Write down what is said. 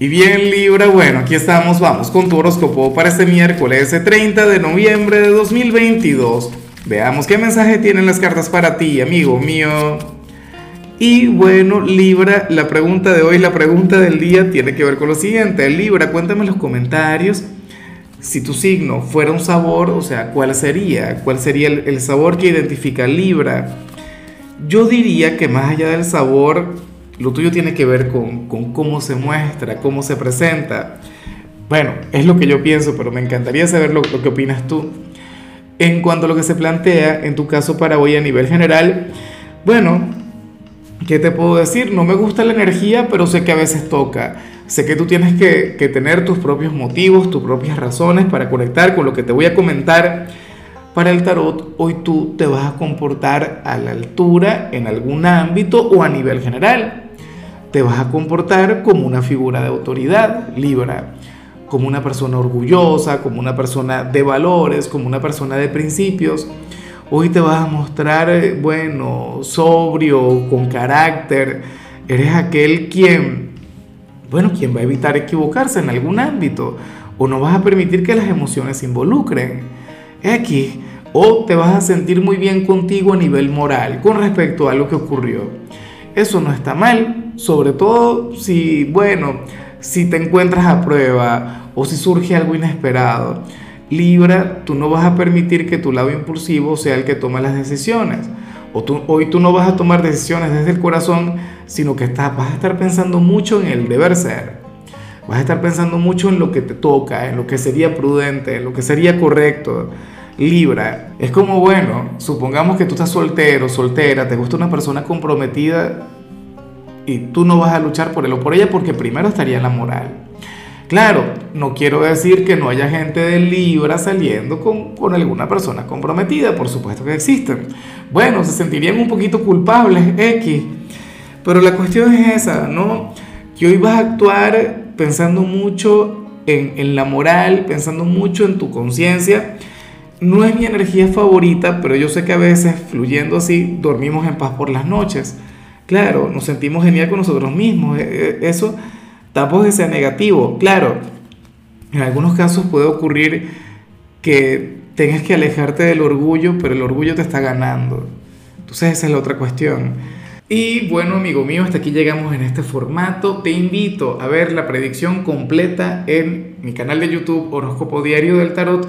Y bien Libra, bueno, aquí estamos, vamos con tu horóscopo para este miércoles 30 de noviembre de 2022. Veamos qué mensaje tienen las cartas para ti, amigo mío. Y bueno, Libra, la pregunta de hoy, la pregunta del día tiene que ver con lo siguiente. Libra, cuéntame en los comentarios si tu signo fuera un sabor, o sea, ¿cuál sería? ¿Cuál sería el, sabor que identifica Libra? Yo diría que más allá del sabor, lo tuyo tiene que ver con, cómo se muestra, cómo se presenta. Bueno, es lo que yo pienso, pero me encantaría saber lo, lo que opinas tú. En cuanto a lo que se plantea, en tu caso para hoy a nivel general, bueno, ¿qué te puedo decir? No me gusta la energía, pero sé que a veces toca. Sé que tú tienes que, que tener tus propios motivos, tus propias razones para conectar con lo que te voy a comentar para el tarot, hoy tú te vas a comportar a la altura en algún ámbito o a nivel general. Te vas a comportar como una figura de autoridad, Libra, como una persona orgullosa, como una persona de valores, como una persona de principios. Hoy te vas a mostrar, eh, bueno, sobrio, con carácter. Eres aquel quien, bueno, quien va a evitar equivocarse en algún ámbito o no vas a permitir que las emociones se involucren. X, o te vas a sentir muy bien contigo a nivel moral con respecto a lo que ocurrió. Eso no está mal, sobre todo si, bueno, si te encuentras a prueba o si surge algo inesperado. Libra, tú no vas a permitir que tu lado impulsivo sea el que toma las decisiones. Hoy tú no vas a tomar decisiones desde el corazón, sino que estás, vas a estar pensando mucho en el deber ser. Vas a estar pensando mucho en lo que te toca, en lo que sería prudente, en lo que sería correcto. Libra, es como, bueno, supongamos que tú estás soltero, soltera, te gusta una persona comprometida y tú no vas a luchar por él o por ella porque primero estaría la moral. Claro, no quiero decir que no haya gente de Libra saliendo con, con alguna persona comprometida, por supuesto que existen. Bueno, se sentirían un poquito culpables, X. Pero la cuestión es esa, ¿no? Que hoy vas a actuar pensando mucho en, en la moral, pensando mucho en tu conciencia no es mi energía favorita, pero yo sé que a veces fluyendo así dormimos en paz por las noches. Claro, nos sentimos genial con nosotros mismos. E, e, eso tampoco es que negativo. Claro, en algunos casos puede ocurrir que tengas que alejarte del orgullo, pero el orgullo te está ganando. Entonces esa es la otra cuestión. Y bueno, amigo mío, hasta aquí llegamos en este formato. Te invito a ver la predicción completa en mi canal de YouTube Horóscopo Diario del Tarot